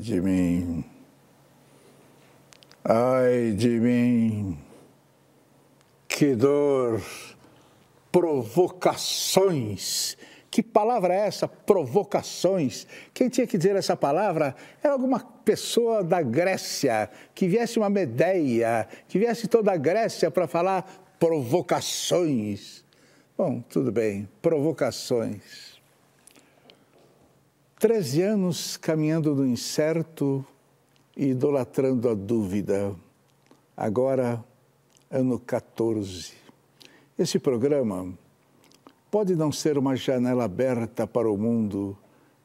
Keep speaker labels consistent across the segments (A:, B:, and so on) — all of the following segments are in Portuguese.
A: De mim, ai de mim, que dor, provocações. Que palavra é essa? Provocações. Quem tinha que dizer essa palavra era alguma pessoa da Grécia, que viesse uma Medeia, que viesse toda a Grécia para falar provocações. Bom, tudo bem, provocações. Treze anos caminhando no incerto e idolatrando a dúvida. Agora, ano 14. Esse programa pode não ser uma janela aberta para o mundo,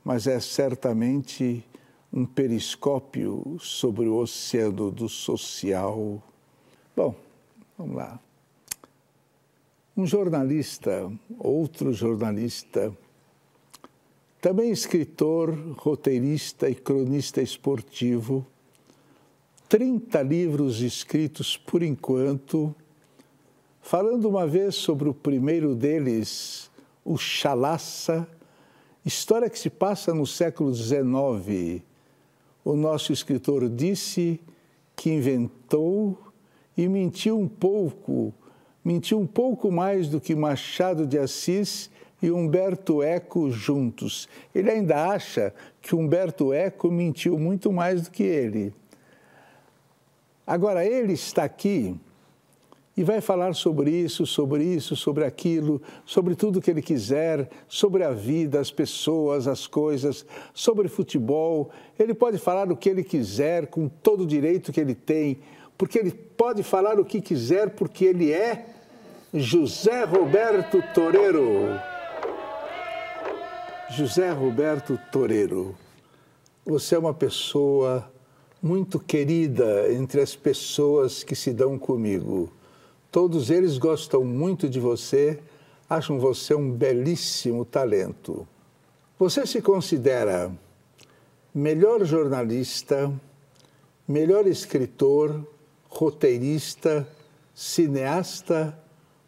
A: mas é certamente um periscópio sobre o oceano do social. Bom, vamos lá. Um jornalista, outro jornalista, também escritor, roteirista e cronista esportivo, 30 livros escritos por enquanto, falando uma vez sobre o primeiro deles, o Chalaça, história que se passa no século XIX. O nosso escritor disse que inventou e mentiu um pouco, mentiu um pouco mais do que Machado de Assis e Humberto Eco juntos. Ele ainda acha que Humberto Eco mentiu muito mais do que ele. Agora, ele está aqui e vai falar sobre isso, sobre isso, sobre aquilo, sobre tudo que ele quiser, sobre a vida, as pessoas, as coisas, sobre futebol. Ele pode falar o que ele quiser, com todo o direito que ele tem, porque ele pode falar o que quiser, porque ele é José Roberto Toreiro. José Roberto Toreiro, você é uma pessoa muito querida entre as pessoas que se dão comigo. Todos eles gostam muito de você, acham você um belíssimo talento. Você se considera melhor jornalista, melhor escritor, roteirista, cineasta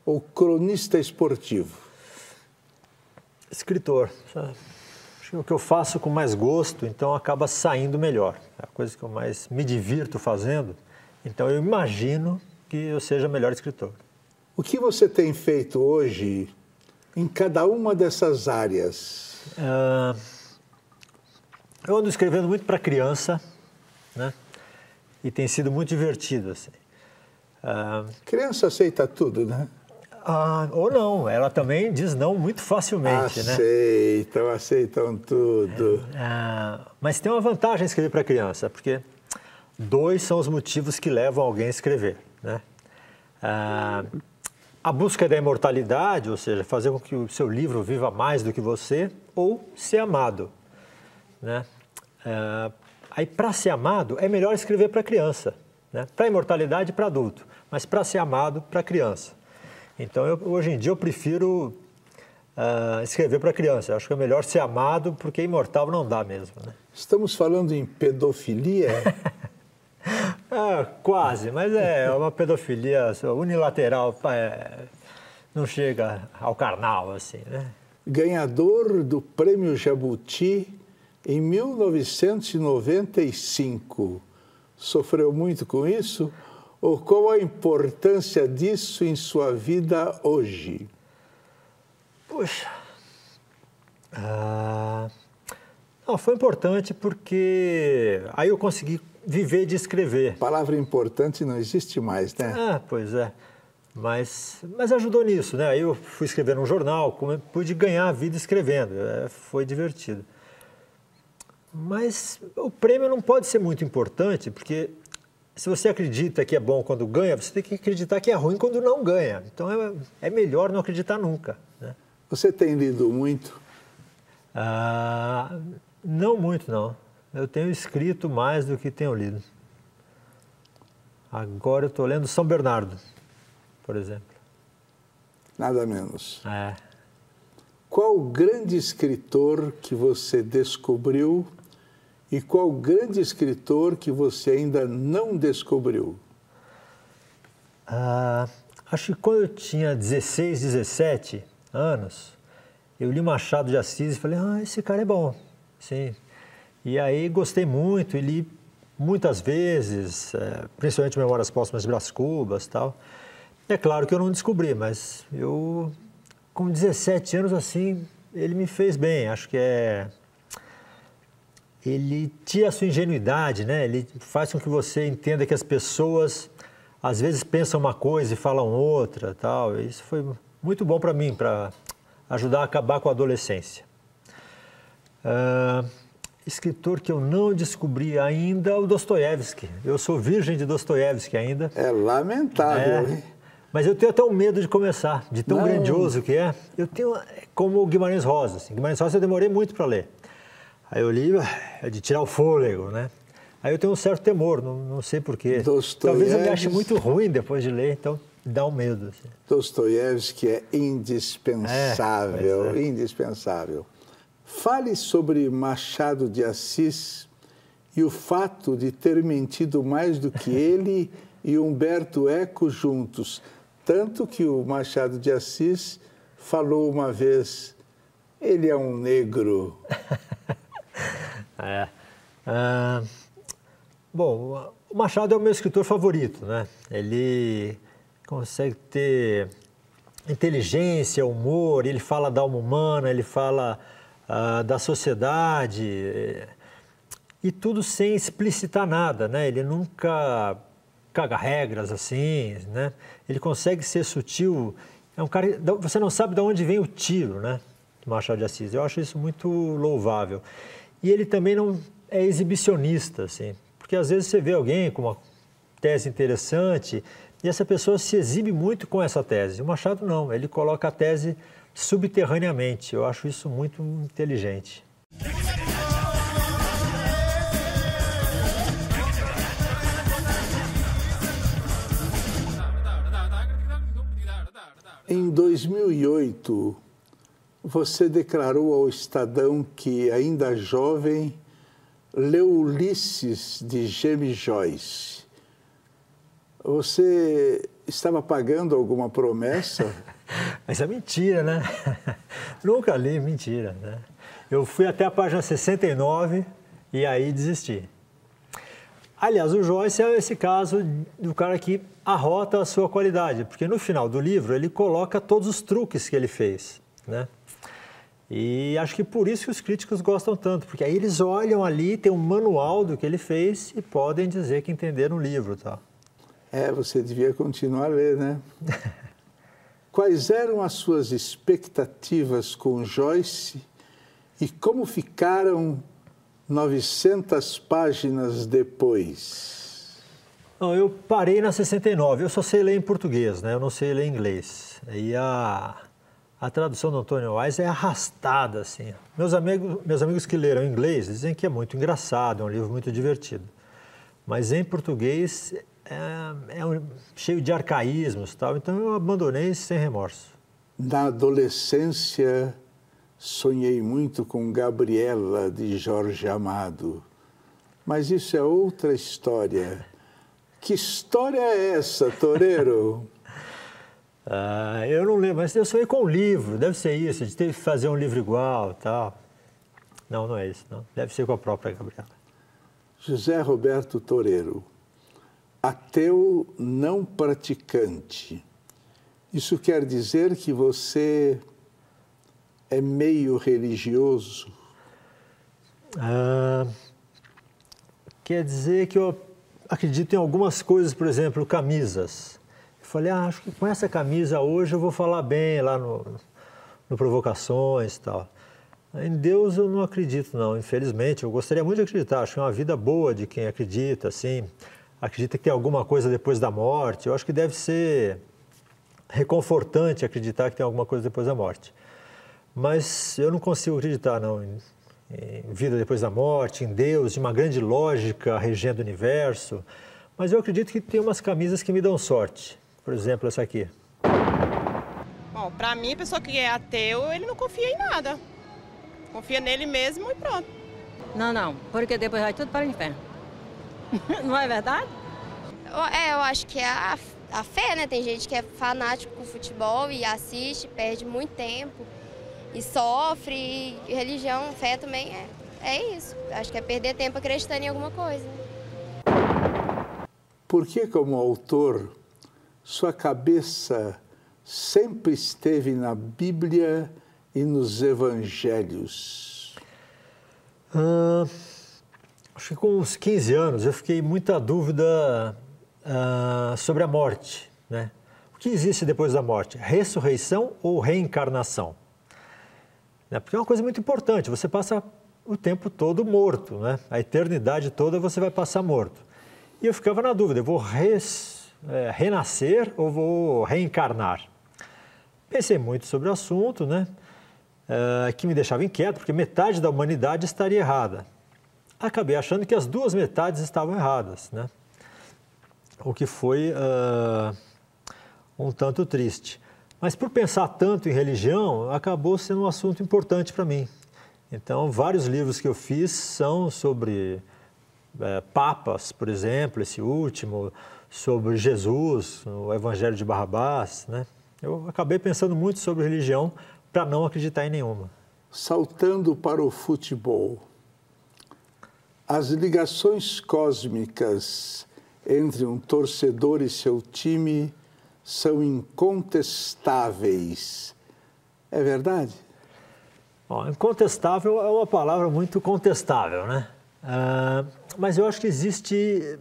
A: ou cronista esportivo?
B: Escritor. Acho que o que eu faço com mais gosto, então acaba saindo melhor. É a coisa que eu mais me divirto fazendo. Então eu imagino que eu seja melhor escritor.
A: O que você tem feito hoje em cada uma dessas áreas? Uh,
B: eu ando escrevendo muito para criança, né? E tem sido muito divertido assim.
A: Uh, criança aceita tudo, né?
B: Ah, ou não, ela também diz não muito facilmente,
A: aceitam, né? Aceitam, aceitam tudo.
B: É, ah, mas tem uma vantagem escrever para criança, porque dois são os motivos que levam alguém a escrever, né? Ah, a busca da imortalidade, ou seja, fazer com que o seu livro viva mais do que você, ou ser amado, né? Ah, aí, para ser amado, é melhor escrever para criança, né? Para imortalidade, para adulto, mas para ser amado, para criança. Então, eu, hoje em dia, eu prefiro uh, escrever para criança. Eu acho que é melhor ser amado, porque imortal não dá mesmo. Né?
A: Estamos falando em pedofilia?
B: ah, quase, mas é uma pedofilia unilateral, é, não chega ao carnal, assim, né?
A: Ganhador do Prêmio Jabuti em 1995. Sofreu muito com isso? Ou qual a importância disso em sua vida hoje?
B: Puxa. Ah, não, foi importante porque aí eu consegui viver de escrever.
A: A palavra importante não existe mais, né?
B: Ah, pois é. Mas, mas ajudou nisso, né? Aí eu fui escrever num jornal, pude ganhar a vida escrevendo. É, foi divertido. Mas o prêmio não pode ser muito importante, porque se você acredita que é bom quando ganha, você tem que acreditar que é ruim quando não ganha. Então é, é melhor não acreditar nunca. Né?
A: Você tem lido muito?
B: Ah, não muito, não. Eu tenho escrito mais do que tenho lido. Agora eu estou lendo São Bernardo, por exemplo.
A: Nada menos.
B: É.
A: Qual o grande escritor que você descobriu e qual grande escritor que você ainda não descobriu?
B: Ah, acho que quando eu tinha 16, 17 anos, eu li Machado de Assis e falei, ah, esse cara é bom, sim. E aí gostei muito e li muitas vezes, é, principalmente Memórias Póstumas de Brás Cubas tal. É claro que eu não descobri, mas eu, com 17 anos assim, ele me fez bem. Acho que é. Ele tira a sua ingenuidade, né? Ele faz com que você entenda que as pessoas às vezes pensam uma coisa e falam outra, tal. Isso foi muito bom para mim, para ajudar a acabar com a adolescência. Uh, escritor que eu não descobri ainda, o Dostoiévski. Eu sou virgem de Dostoiévski ainda.
A: É lamentável, é, hein?
B: Mas eu tenho até um medo de começar, de tão não. grandioso que é. Eu tenho, como o Guimarães Rosa. Assim. Guimarães Rosa eu demorei muito para ler. Aí eu li, é de tirar o fôlego, né? Aí eu tenho um certo temor, não, não sei porquê. Talvez eu me ache muito ruim depois de ler, então dá um medo. Assim.
A: Dostoiévski é indispensável, é, é. indispensável. Fale sobre Machado de Assis e o fato de ter mentido mais do que ele e Humberto Eco juntos. Tanto que o Machado de Assis falou uma vez: ele é um negro.
B: é. Ah, bom, o Machado é o meu escritor favorito, né? Ele consegue ter inteligência, humor, ele fala da alma humana, ele fala uh, da sociedade, e tudo sem explicitar nada, né? Ele nunca caga regras assim, né? Ele consegue ser sutil. É um cara, você não sabe de onde vem o tiro, né? Machado de Assis. Eu acho isso muito louvável. E ele também não é exibicionista, assim, porque às vezes você vê alguém com uma tese interessante e essa pessoa se exibe muito com essa tese. O Machado não, ele coloca a tese subterraneamente. Eu acho isso muito inteligente.
A: Em 2008, você declarou ao Estadão que, ainda jovem, leu Ulisses de James Joyce. Você estava pagando alguma promessa?
B: Mas é mentira, né? Nunca li, mentira. Né? Eu fui até a página 69 e aí desisti. Aliás, o Joyce é esse caso do cara que arrota a sua qualidade, porque no final do livro ele coloca todos os truques que ele fez, né? E acho que por isso que os críticos gostam tanto, porque aí eles olham ali, tem um manual do que ele fez e podem dizer que entenderam o livro, tá?
A: É, você devia continuar a ler, né? Quais eram as suas expectativas com Joyce e como ficaram 900 páginas depois?
B: Não, eu parei na 69. Eu só sei ler em português, né? Eu não sei ler em inglês. E a, a tradução do Antônio Wise é arrastada, assim. Meus amigos, meus amigos que leram em inglês dizem que é muito engraçado, é um livro muito divertido. Mas em português é, é um, cheio de arcaísmos tal, então eu abandonei sem remorso.
A: Na adolescência, sonhei muito com Gabriela de Jorge Amado, mas isso é outra história. Que história é essa, Toreiro?
B: ah, eu não lembro, mas eu sonhei com um livro, deve ser isso, de ter que fazer um livro igual tal. Não, não é isso, não. Deve ser com a própria Gabriela.
A: José Roberto Toreiro ateu não praticante. Isso quer dizer que você é meio religioso?
B: Ah, quer dizer que eu acredito em algumas coisas, por exemplo, camisas. Falei, ah, acho que com essa camisa hoje eu vou falar bem lá no, no Provocações e tal. Em Deus eu não acredito, não, infelizmente. Eu gostaria muito de acreditar, acho que é uma vida boa de quem acredita, assim acredita que tem alguma coisa depois da morte. Eu acho que deve ser reconfortante acreditar que tem alguma coisa depois da morte. Mas eu não consigo acreditar, não, em, em vida depois da morte, em Deus, em uma grande lógica regendo o universo. Mas eu acredito que tem umas camisas que me dão sorte. Por exemplo, essa aqui.
C: Bom, para mim, a pessoa que é ateu, ele não confia em nada. Confia nele mesmo e pronto.
D: Não, não, porque depois vai tudo para o inferno. Não é verdade?
E: É, eu acho que é a, a fé, né? Tem gente que é fanático com futebol e assiste, perde muito tempo e sofre. E religião, fé também é, é isso. Acho que é perder tempo acreditando em alguma coisa.
A: Por que, como autor, sua cabeça sempre esteve na Bíblia e nos Evangelhos?
B: Ah, acho que com uns 15 anos eu fiquei muita dúvida ah, sobre a morte. Né? O que existe depois da morte? Ressurreição ou reencarnação? Né? Porque é uma coisa muito importante. Você passa o tempo todo morto, né? A eternidade toda você vai passar morto. E eu ficava na dúvida, eu vou res, é, renascer ou vou reencarnar? Pensei muito sobre o assunto, né? É, que me deixava inquieto, porque metade da humanidade estaria errada. Acabei achando que as duas metades estavam erradas, né? O que foi uh, um tanto triste. Mas por pensar tanto em religião, acabou sendo um assunto importante para mim. Então, vários livros que eu fiz são sobre é, papas, por exemplo, esse último, sobre Jesus, o Evangelho de Barrabás, né? Eu acabei pensando muito sobre religião para não acreditar em nenhuma.
A: Saltando para o futebol, as ligações cósmicas entre um torcedor e seu time são incontestáveis. É verdade?
B: Bom, incontestável é uma palavra muito contestável, né? Uh, mas eu acho que existe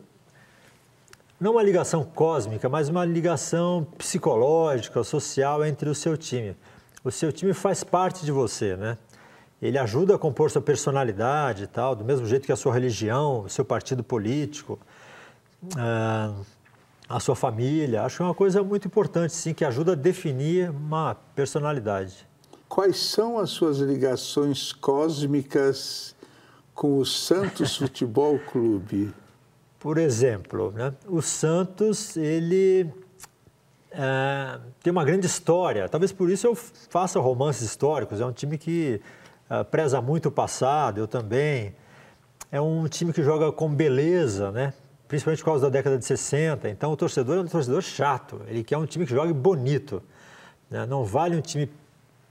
B: não uma ligação cósmica, mas uma ligação psicológica, social entre o seu time. O seu time faz parte de você, né? Ele ajuda a compor sua personalidade e tal, do mesmo jeito que a sua religião, o seu partido político, uh, a sua família. Acho que é uma coisa muito importante, sim, que ajuda a definir uma personalidade.
A: Quais são as suas ligações cósmicas com o Santos Futebol Clube?
B: Por exemplo, né, o Santos ele é, tem uma grande história. Talvez por isso eu faça romances históricos. É um time que é, preza muito o passado. Eu também. É um time que joga com beleza, né? Principalmente por causa da década de 60. Então o torcedor é um torcedor chato. Ele quer um time que jogue bonito. Né? Não vale um time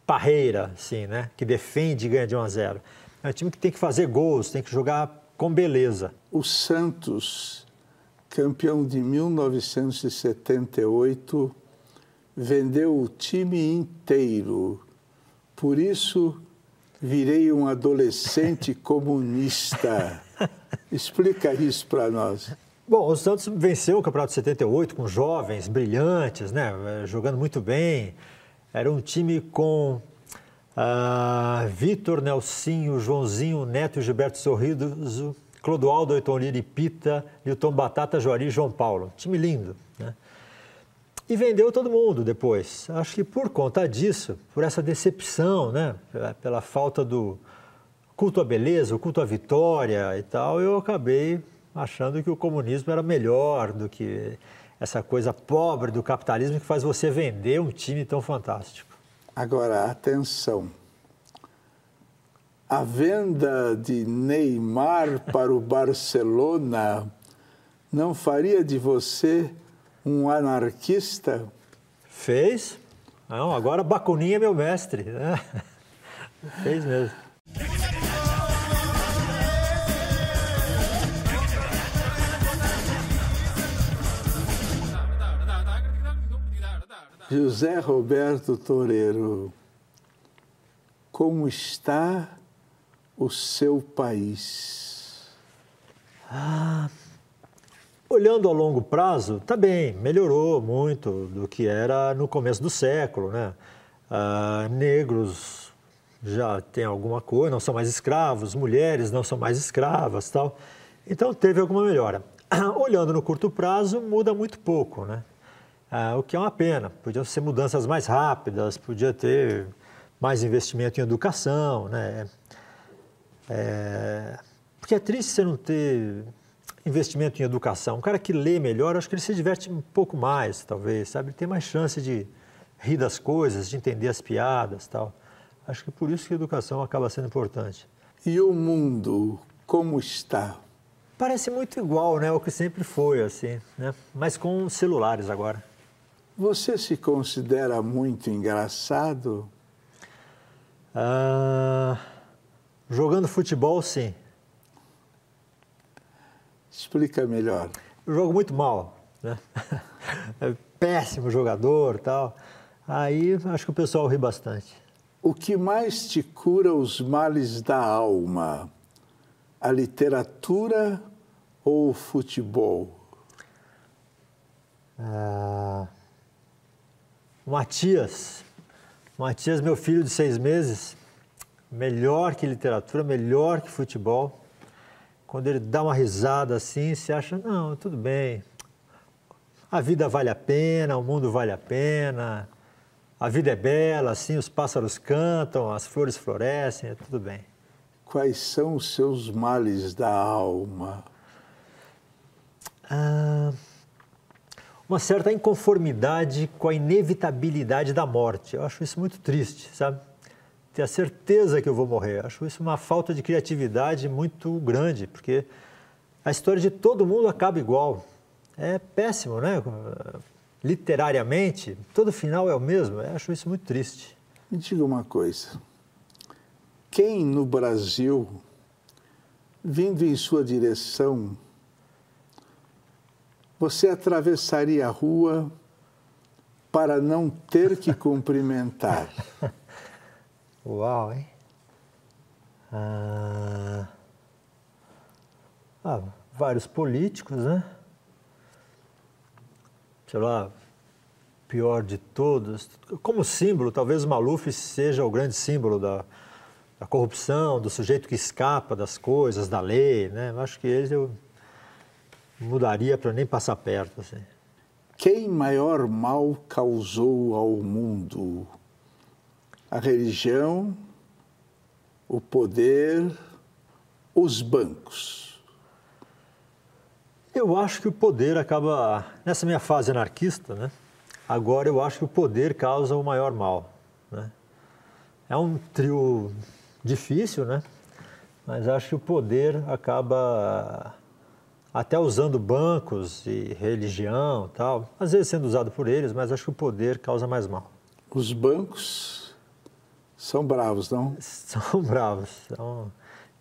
B: parreira, assim, né? Que defende e ganha de 1 a 0. É um time que tem que fazer gols, tem que jogar com beleza.
A: O Santos, campeão de 1978, vendeu o time inteiro. Por isso, virei um adolescente comunista. Explica isso para nós.
B: Bom, o Santos venceu o Campeonato de 78 com jovens brilhantes, né, jogando muito bem. Era um time com ah, Vitor, Nelsinho, Joãozinho, Neto, Gilberto Sorriso, Clodoaldo, Ayrton Lira Pita, Nilton Batata, Juari e João Paulo. Time lindo, né? E vendeu todo mundo depois. Acho que por conta disso, por essa decepção, né? Pela, pela falta do culto à beleza, o culto à vitória e tal, eu acabei achando que o comunismo era melhor do que essa coisa pobre do capitalismo que faz você vender um time tão fantástico.
A: Agora, atenção. A venda de Neymar para o Barcelona não faria de você um anarquista?
B: Fez. Não, agora Bacuninha é meu mestre. Né? Fez mesmo.
A: José Roberto Toreiro, como está o seu país?
B: Ah, olhando a longo prazo, está bem, melhorou muito do que era no começo do século, né? Ah, negros já têm alguma coisa, não são mais escravos, mulheres não são mais escravas, tal. Então teve alguma melhora. Olhando no curto prazo, muda muito pouco, né? Ah, o que é uma pena. Podiam ser mudanças mais rápidas, podia ter mais investimento em educação, né? É... Porque é triste você não ter investimento em educação. Um cara que lê melhor, acho que ele se diverte um pouco mais, talvez, sabe? Ele tem mais chance de rir das coisas, de entender as piadas, tal. Acho que por isso que a educação acaba sendo importante.
A: E o mundo, como está?
B: Parece muito igual, né? O que sempre foi, assim, né? Mas com celulares agora.
A: Você se considera muito engraçado?
B: Ah, jogando futebol, sim.
A: Explica melhor.
B: Eu jogo muito mal, né? É péssimo jogador tal. Aí acho que o pessoal ri bastante.
A: O que mais te cura os males da alma? A literatura ou o futebol?
B: Ah, Matias. Matias, meu filho de seis meses, melhor que literatura, melhor que futebol. Quando ele dá uma risada assim, você acha, não, tudo bem. A vida vale a pena, o mundo vale a pena, a vida é bela, assim, os pássaros cantam, as flores florescem, é tudo bem.
A: Quais são os seus males da alma?
B: Ah, uma certa inconformidade com a inevitabilidade da morte. Eu acho isso muito triste, sabe? Ter a certeza que eu vou morrer. Eu acho isso uma falta de criatividade muito grande, porque a história de todo mundo acaba igual. É péssimo, né? Literariamente, todo final é o mesmo. Eu acho isso muito triste.
A: Me diga uma coisa. Quem no Brasil, vindo em sua direção, você atravessaria a rua para não ter que cumprimentar?
B: Uau, hein? Ah, ah, vários políticos, né? Sei lá, pior de todos. Como símbolo, talvez o Maluf seja o grande símbolo da, da corrupção, do sujeito que escapa das coisas, da lei, né? Eu acho que ele eu mudaria para nem passar perto. Assim.
A: Quem maior mal causou ao mundo? A religião, o poder, os bancos?
B: Eu acho que o poder acaba, nessa minha fase anarquista, né? Agora eu acho que o poder causa o maior mal, né? É um trio difícil, né? Mas acho que o poder acaba até usando bancos e religião tal, às vezes sendo usado por eles, mas acho que o poder causa mais mal.
A: Os bancos são bravos, não?
B: São bravos, são,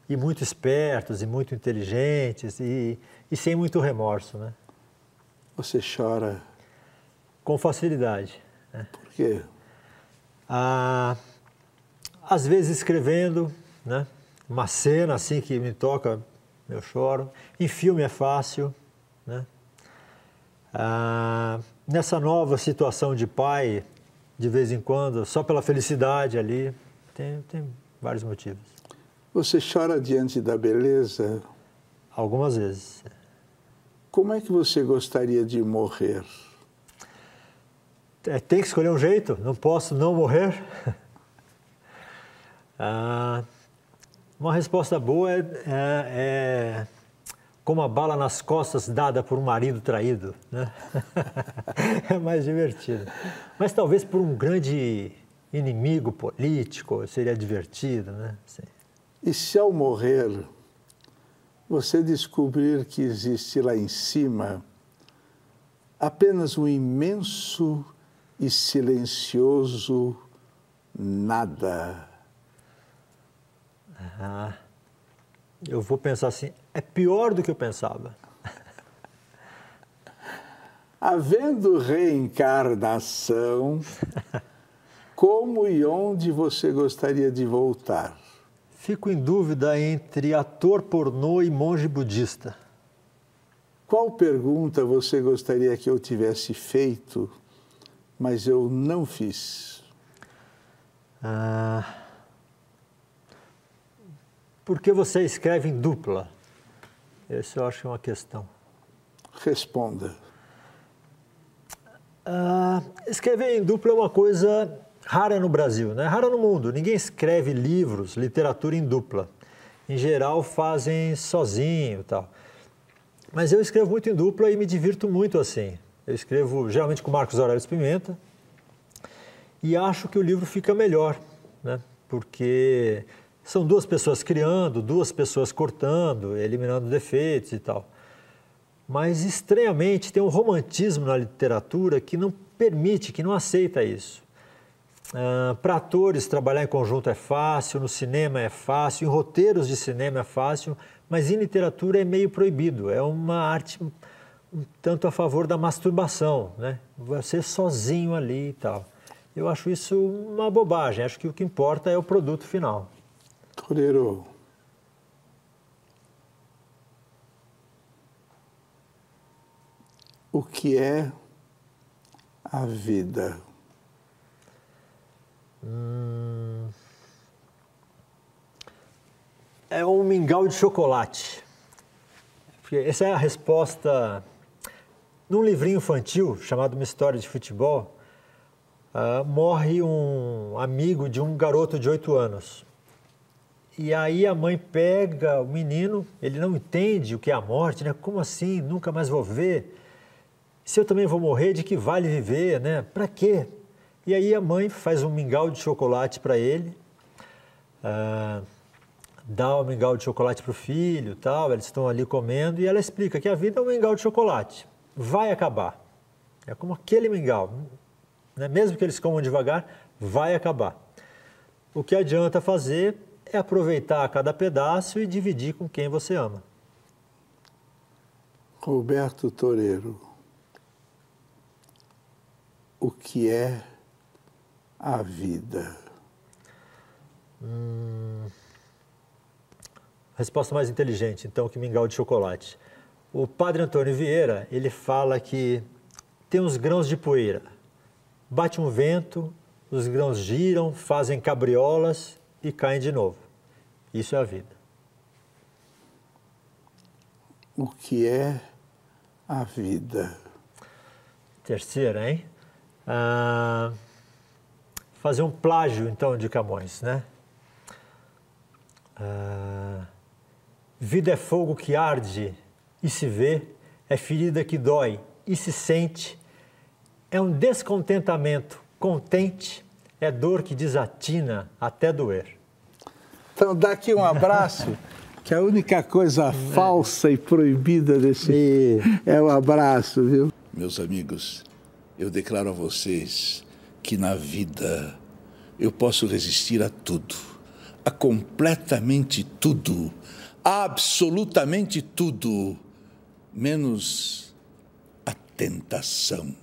B: e muito espertos, e muito inteligentes, e, e sem muito remorso, né?
A: Você chora?
B: Com facilidade. Né?
A: Por quê?
B: Ah, às vezes escrevendo, né? Uma cena assim que me toca eu choro. Em filme é fácil, né? Ah, nessa nova situação de pai, de vez em quando, só pela felicidade ali, tem, tem vários motivos.
A: Você chora diante da beleza?
B: Algumas vezes.
A: Como é que você gostaria de morrer?
B: É, tem que escolher um jeito, não posso não morrer. ah, uma resposta boa é, é, é, como a bala nas costas dada por um marido traído. Né? é mais divertido. Mas talvez por um grande inimigo político seria divertido. Né? Sim.
A: E se ao morrer você descobrir que existe lá em cima apenas um imenso e silencioso nada?
B: Ah, eu vou pensar assim, é pior do que eu pensava.
A: Havendo reencarnação, como e onde você gostaria de voltar?
B: Fico em dúvida entre ator pornô e monge budista.
A: Qual pergunta você gostaria que eu tivesse feito, mas eu não fiz?
B: Ah. Por que você escreve em dupla? Essa eu acho uma questão.
A: Responda.
B: Ah, escrever em dupla é uma coisa rara no Brasil, né? rara no mundo. Ninguém escreve livros, literatura em dupla. Em geral, fazem sozinho tal. Mas eu escrevo muito em dupla e me divirto muito assim. Eu escrevo geralmente com Marcos Aurélio Pimenta e acho que o livro fica melhor, né? porque são duas pessoas criando, duas pessoas cortando, eliminando defeitos e tal. Mas, estranhamente, tem um romantismo na literatura que não permite, que não aceita isso. Uh, Para atores, trabalhar em conjunto é fácil, no cinema é fácil, em roteiros de cinema é fácil, mas em literatura é meio proibido. É uma arte um tanto a favor da masturbação, né? Você sozinho ali e tal. Eu acho isso uma bobagem. Acho que o que importa é o produto final.
A: Toreiro, o que é a vida? Hum...
B: É um mingau de chocolate. Essa é a resposta num livrinho infantil chamado Uma História de Futebol. Uh, morre um amigo de um garoto de oito anos. E aí a mãe pega o menino, ele não entende o que é a morte, né? Como assim? Nunca mais vou ver. Se eu também vou morrer, de que vale viver, né? Para quê? E aí a mãe faz um mingau de chocolate para ele, uh, dá o um mingau de chocolate para o filho, tal. Eles estão ali comendo e ela explica que a vida é um mingau de chocolate, vai acabar. É como aquele mingau, né? mesmo que eles comam devagar, vai acabar. O que adianta fazer é aproveitar cada pedaço e dividir com quem você ama.
A: Roberto Toreiro, o que é a vida?
B: Hum, resposta mais inteligente, então, que mingau de chocolate. O padre Antônio Vieira, ele fala que tem uns grãos de poeira. Bate um vento, os grãos giram, fazem cabriolas e caem de novo. Isso é a vida.
A: O que é a vida?
B: Terceira, hein? Ah, fazer um plágio, então, de Camões, né? Ah, vida é fogo que arde e se vê, é ferida que dói e se sente, é um descontentamento contente, é dor que desatina até doer.
A: Então, dá aqui um abraço, que a única coisa falsa e proibida desse é o abraço, viu?
F: Meus amigos, eu declaro a vocês que na vida eu posso resistir a tudo, a completamente tudo, absolutamente tudo, menos a tentação.